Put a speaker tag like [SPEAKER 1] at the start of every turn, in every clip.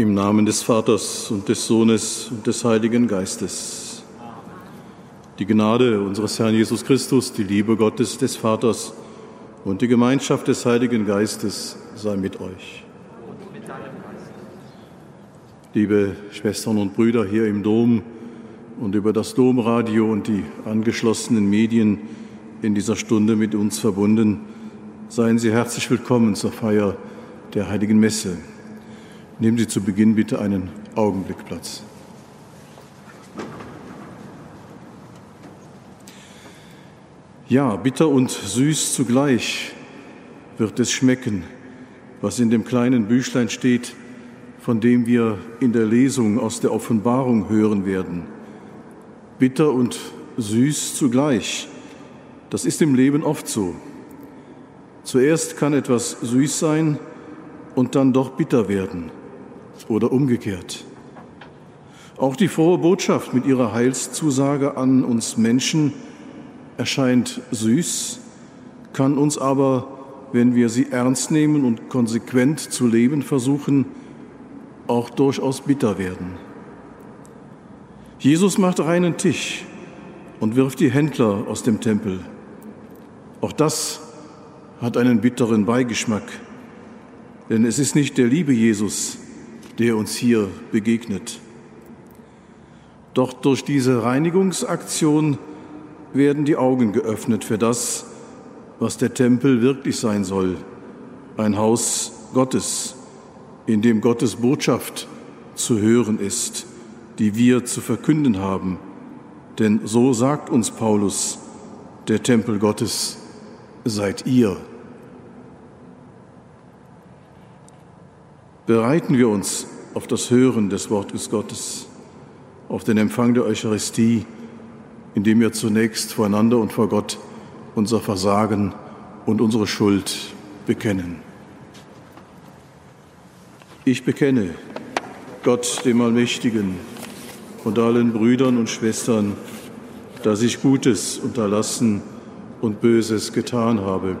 [SPEAKER 1] Im Namen des Vaters und des Sohnes und des Heiligen Geistes. Die Gnade unseres Herrn Jesus Christus, die Liebe Gottes des Vaters und die Gemeinschaft des Heiligen Geistes sei mit euch. Liebe Schwestern und Brüder hier im Dom und über das Domradio und die angeschlossenen Medien in dieser Stunde mit uns verbunden, seien Sie herzlich willkommen zur Feier der Heiligen Messe. Nehmen Sie zu Beginn bitte einen Augenblick Platz. Ja, bitter und süß zugleich wird es schmecken, was in dem kleinen Büchlein steht, von dem wir in der Lesung aus der Offenbarung hören werden. Bitter und süß zugleich, das ist im Leben oft so. Zuerst kann etwas süß sein und dann doch bitter werden oder umgekehrt. Auch die frohe Botschaft mit ihrer Heilszusage an uns Menschen erscheint süß, kann uns aber, wenn wir sie ernst nehmen und konsequent zu leben versuchen, auch durchaus bitter werden. Jesus macht reinen Tisch und wirft die Händler aus dem Tempel. Auch das hat einen bitteren Beigeschmack, denn es ist nicht der liebe Jesus, der uns hier begegnet. Doch durch diese Reinigungsaktion werden die Augen geöffnet für das, was der Tempel wirklich sein soll, ein Haus Gottes, in dem Gottes Botschaft zu hören ist, die wir zu verkünden haben. Denn so sagt uns Paulus, der Tempel Gottes seid ihr. Bereiten wir uns auf das Hören des Wortes Gottes, auf den Empfang der Eucharistie, indem wir zunächst voreinander und vor Gott unser Versagen und unsere Schuld bekennen. Ich bekenne Gott, dem Allmächtigen, und allen Brüdern und Schwestern, dass ich Gutes unterlassen und Böses getan habe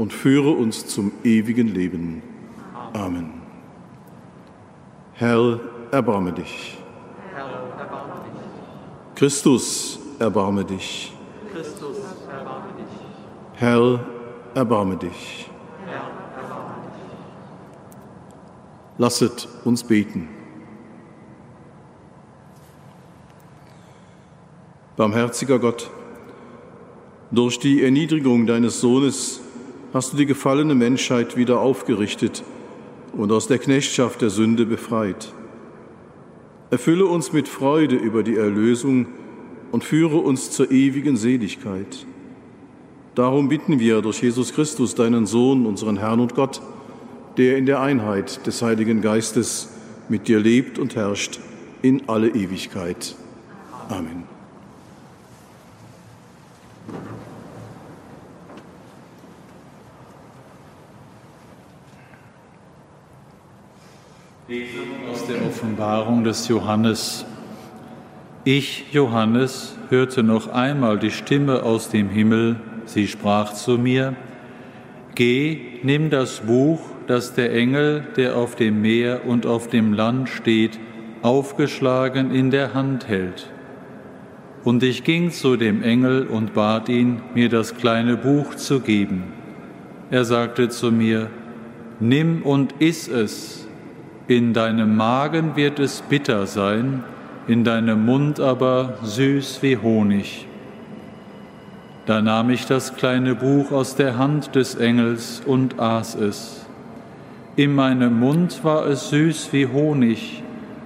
[SPEAKER 1] und führe uns zum ewigen Leben. Amen. Herr, erbarme dich. Christus, erbarme dich. Christus, erbarme dich. Herr, erbarme dich. Lasset uns beten. Barmherziger Gott, durch die Erniedrigung deines Sohnes hast du die gefallene Menschheit wieder aufgerichtet und aus der Knechtschaft der Sünde befreit. Erfülle uns mit Freude über die Erlösung und führe uns zur ewigen Seligkeit. Darum bitten wir durch Jesus Christus, deinen Sohn, unseren Herrn und Gott, der in der Einheit des Heiligen Geistes mit dir lebt und herrscht in alle Ewigkeit. Amen.
[SPEAKER 2] Aus der Offenbarung des Johannes. Ich, Johannes, hörte noch einmal die Stimme aus dem Himmel, sie sprach zu mir, Geh, nimm das Buch, das der Engel, der auf dem Meer und auf dem Land steht, aufgeschlagen in der Hand hält. Und ich ging zu dem Engel und bat ihn, mir das kleine Buch zu geben. Er sagte zu mir, Nimm und iss es in deinem Magen wird es bitter sein, in deinem Mund aber süß wie Honig. Da nahm ich das kleine Buch aus der Hand des Engels und aß es. In meinem Mund war es süß wie Honig,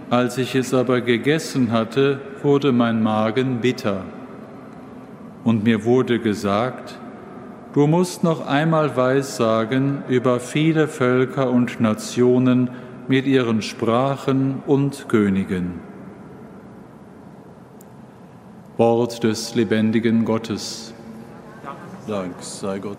[SPEAKER 2] als ich es aber gegessen hatte, wurde mein Magen bitter. Und mir wurde gesagt, du musst noch einmal Weissagen über viele Völker und Nationen, mit ihren Sprachen und Königen. Wort des lebendigen Gottes.
[SPEAKER 1] Dank sei Gott.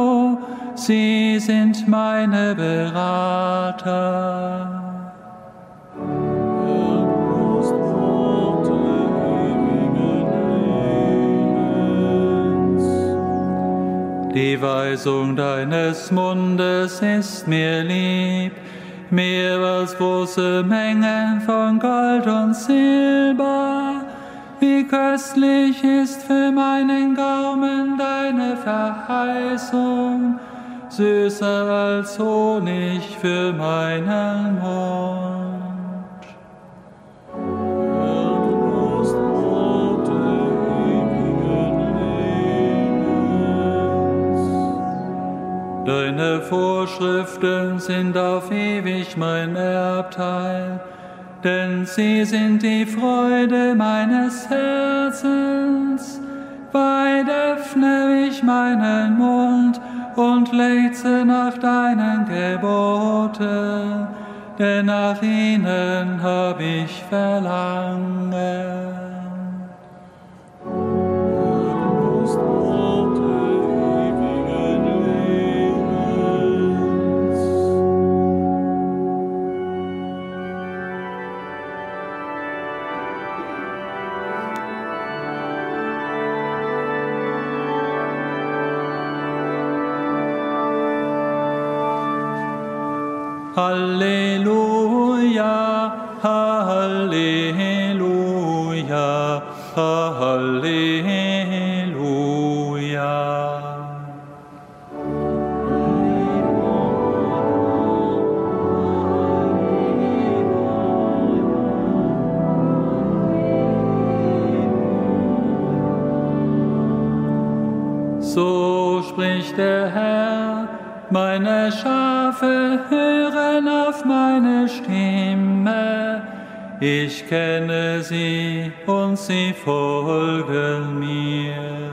[SPEAKER 2] sie sind meine Berater. Die Weisung deines Mundes ist mir lieb, mehr als große Mengen von Gold und Silber. Wie köstlich ist für meinen Gaumen deine Verheißung, süßer als Honig für meinen Mund. Deine Vorschriften sind auf ewig mein Erbteil, denn sie sind die Freude meines Herzens. Weit öffne ich meinen Mund und lechze nach deinen Geboten, denn nach ihnen hab ich Verlangen. Halleluja, Halleluja, Halleluja. So spricht der Herr, meine Schafe hören Ich kenne sie und sie folgen mir.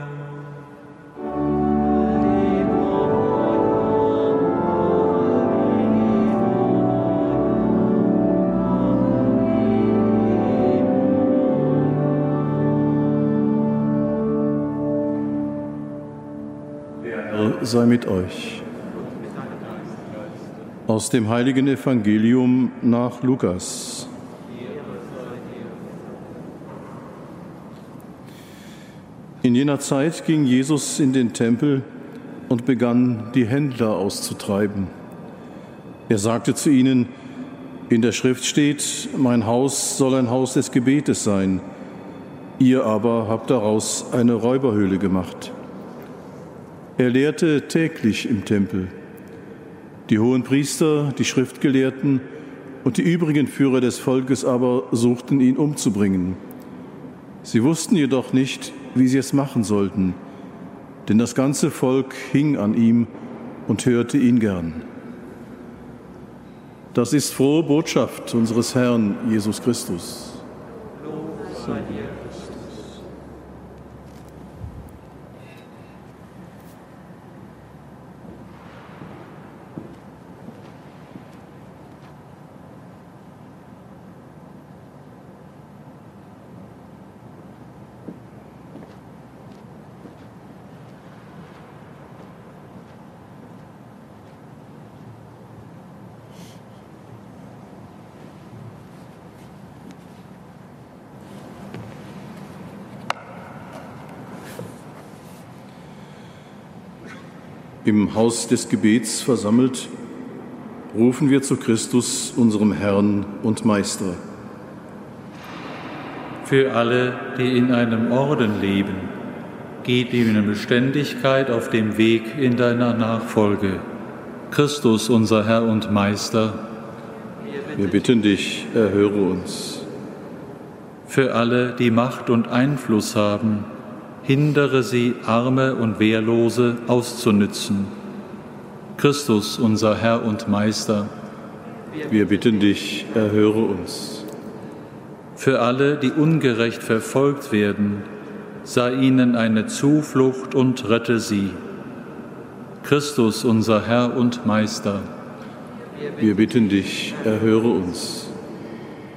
[SPEAKER 1] sei mit euch. Aus dem heiligen Evangelium nach Lukas. In jener Zeit ging Jesus in den Tempel und begann, die Händler auszutreiben. Er sagte zu ihnen, in der Schrift steht, mein Haus soll ein Haus des Gebetes sein, ihr aber habt daraus eine Räuberhöhle gemacht. Er lehrte täglich im Tempel. Die hohen Priester, die Schriftgelehrten und die übrigen Führer des Volkes aber suchten ihn umzubringen. Sie wussten jedoch nicht, wie sie es machen sollten, denn das ganze Volk hing an ihm und hörte ihn gern. Das ist frohe Botschaft unseres Herrn Jesus Christus. Lob sei dir. Im Haus des Gebets versammelt, rufen wir zu Christus, unserem Herrn und Meister.
[SPEAKER 2] Für alle, die in einem Orden leben, gib ihnen Beständigkeit auf dem Weg in deiner Nachfolge. Christus, unser Herr und Meister.
[SPEAKER 1] Wir bitten dich, erhöre uns.
[SPEAKER 2] Für alle, die Macht und Einfluss haben, hindere sie, Arme und Wehrlose auszunützen. Christus, unser Herr und Meister.
[SPEAKER 1] Wir bitten dich, erhöre uns.
[SPEAKER 2] Für alle, die ungerecht verfolgt werden, sei ihnen eine Zuflucht und rette sie. Christus, unser Herr und Meister.
[SPEAKER 1] Wir bitten dich, erhöre uns.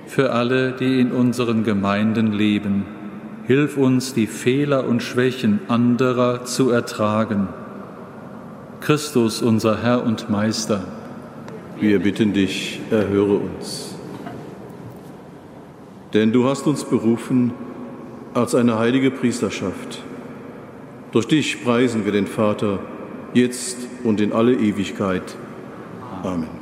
[SPEAKER 2] Für alle, die in unseren Gemeinden leben, Hilf uns, die Fehler und Schwächen anderer zu ertragen. Christus, unser Herr und Meister.
[SPEAKER 1] Wir bitten dich, erhöre uns. Denn du hast uns berufen als eine heilige Priesterschaft. Durch dich preisen wir den Vater, jetzt und in alle Ewigkeit. Amen.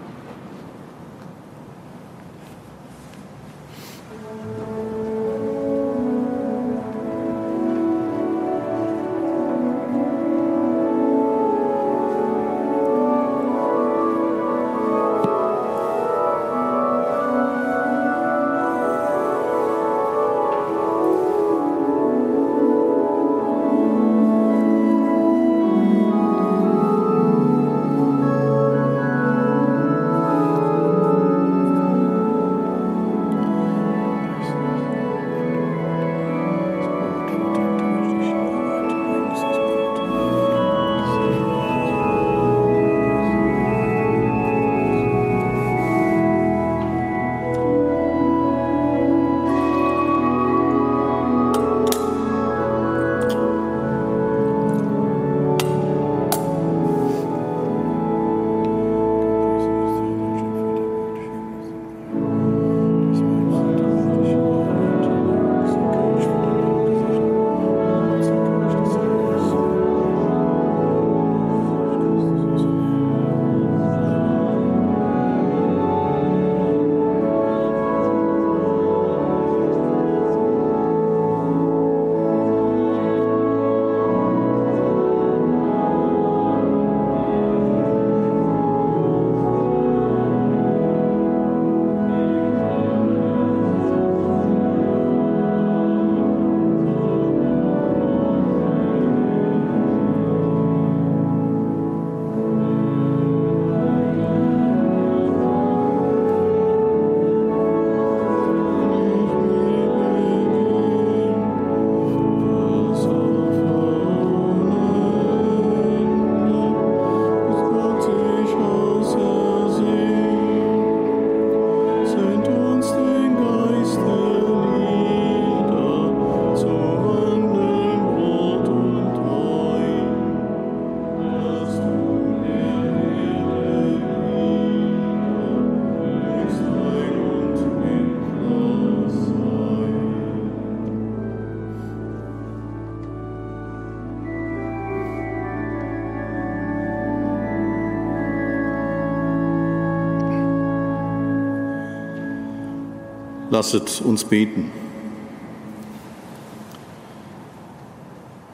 [SPEAKER 1] Lasset uns beten.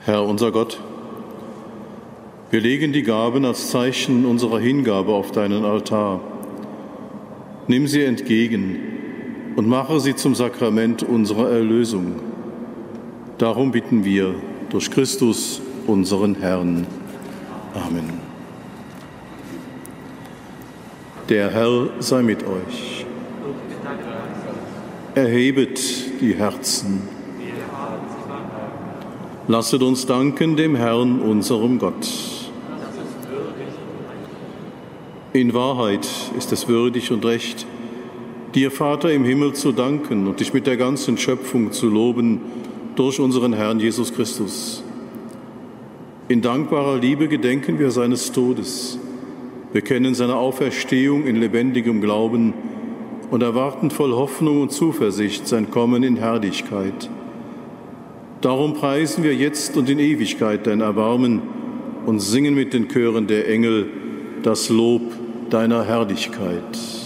[SPEAKER 1] Herr unser Gott, wir legen die Gaben als Zeichen unserer Hingabe auf deinen Altar. Nimm sie entgegen und mache sie zum Sakrament unserer Erlösung. Darum bitten wir durch Christus, unseren Herrn. Amen. Der Herr sei mit euch. Erhebet die Herzen. Lasset uns danken dem Herrn, unserem Gott. In Wahrheit ist es würdig und recht, dir, Vater im Himmel, zu danken und dich mit der ganzen Schöpfung zu loben durch unseren Herrn Jesus Christus. In dankbarer Liebe gedenken wir seines Todes, bekennen seine Auferstehung in lebendigem Glauben und erwarten voll Hoffnung und Zuversicht sein Kommen in Herrlichkeit. Darum preisen wir jetzt und in Ewigkeit dein Erbarmen und singen mit den Chören der Engel das Lob deiner Herrlichkeit.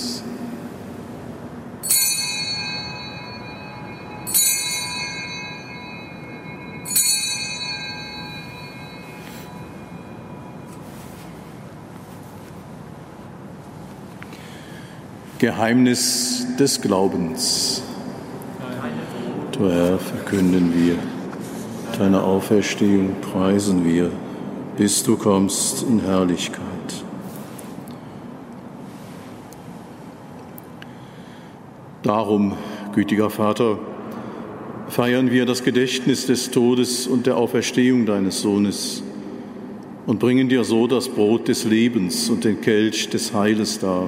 [SPEAKER 1] Geheimnis des Glaubens. Du Herr, verkünden wir, deine Auferstehung preisen wir, bis du kommst in Herrlichkeit. Darum, gütiger Vater, feiern wir das Gedächtnis des Todes und der Auferstehung deines Sohnes und bringen dir so das Brot des Lebens und den Kelch des Heiles dar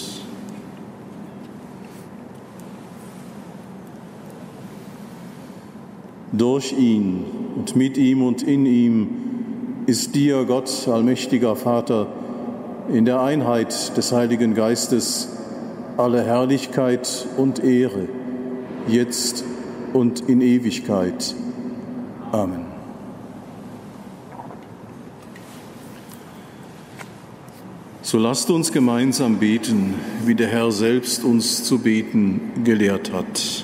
[SPEAKER 1] Durch ihn und mit ihm und in ihm ist dir, Gott, allmächtiger Vater, in der Einheit des Heiligen Geistes, alle Herrlichkeit und Ehre, jetzt und in Ewigkeit. Amen. So lasst uns gemeinsam beten, wie der Herr selbst uns zu beten gelehrt hat.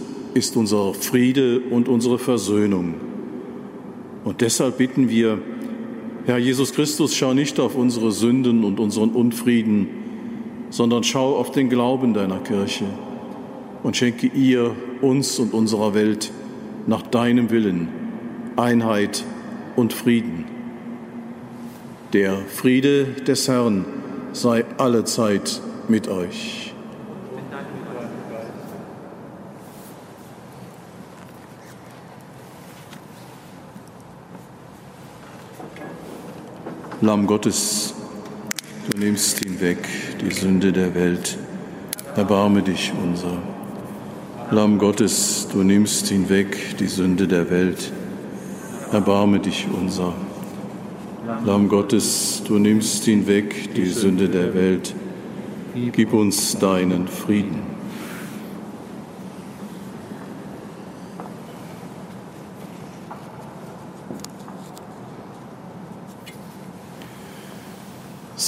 [SPEAKER 1] ist unser Friede und unsere Versöhnung. Und deshalb bitten wir, Herr Jesus Christus, schau nicht auf unsere Sünden und unseren Unfrieden, sondern schau auf den Glauben deiner Kirche und schenke ihr, uns und unserer Welt nach deinem Willen Einheit und Frieden. Der Friede des Herrn sei allezeit mit euch. Lamm Gottes, du nimmst hinweg die Sünde der Welt. Erbarme dich unser. Lamm Gottes, du nimmst hinweg die Sünde der Welt. Erbarme dich unser. Lamm Gottes, du nimmst hinweg die Sünde der Welt. Gib uns deinen Frieden.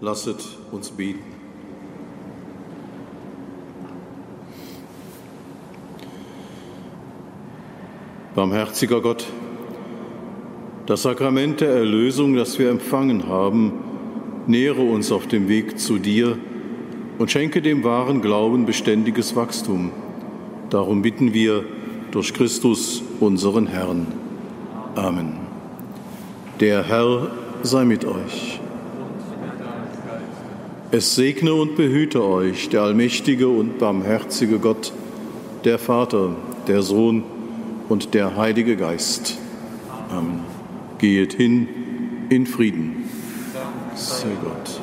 [SPEAKER 1] Lasset uns beten. Barmherziger Gott, das Sakrament der Erlösung, das wir empfangen haben, nähere uns auf dem Weg zu dir und schenke dem wahren Glauben beständiges Wachstum. Darum bitten wir durch Christus, unseren Herrn. Amen. Der Herr sei mit euch. Es segne und behüte euch der allmächtige und barmherzige Gott, der Vater, der Sohn und der Heilige Geist. Amen. Geht hin in Frieden. Sei Gott.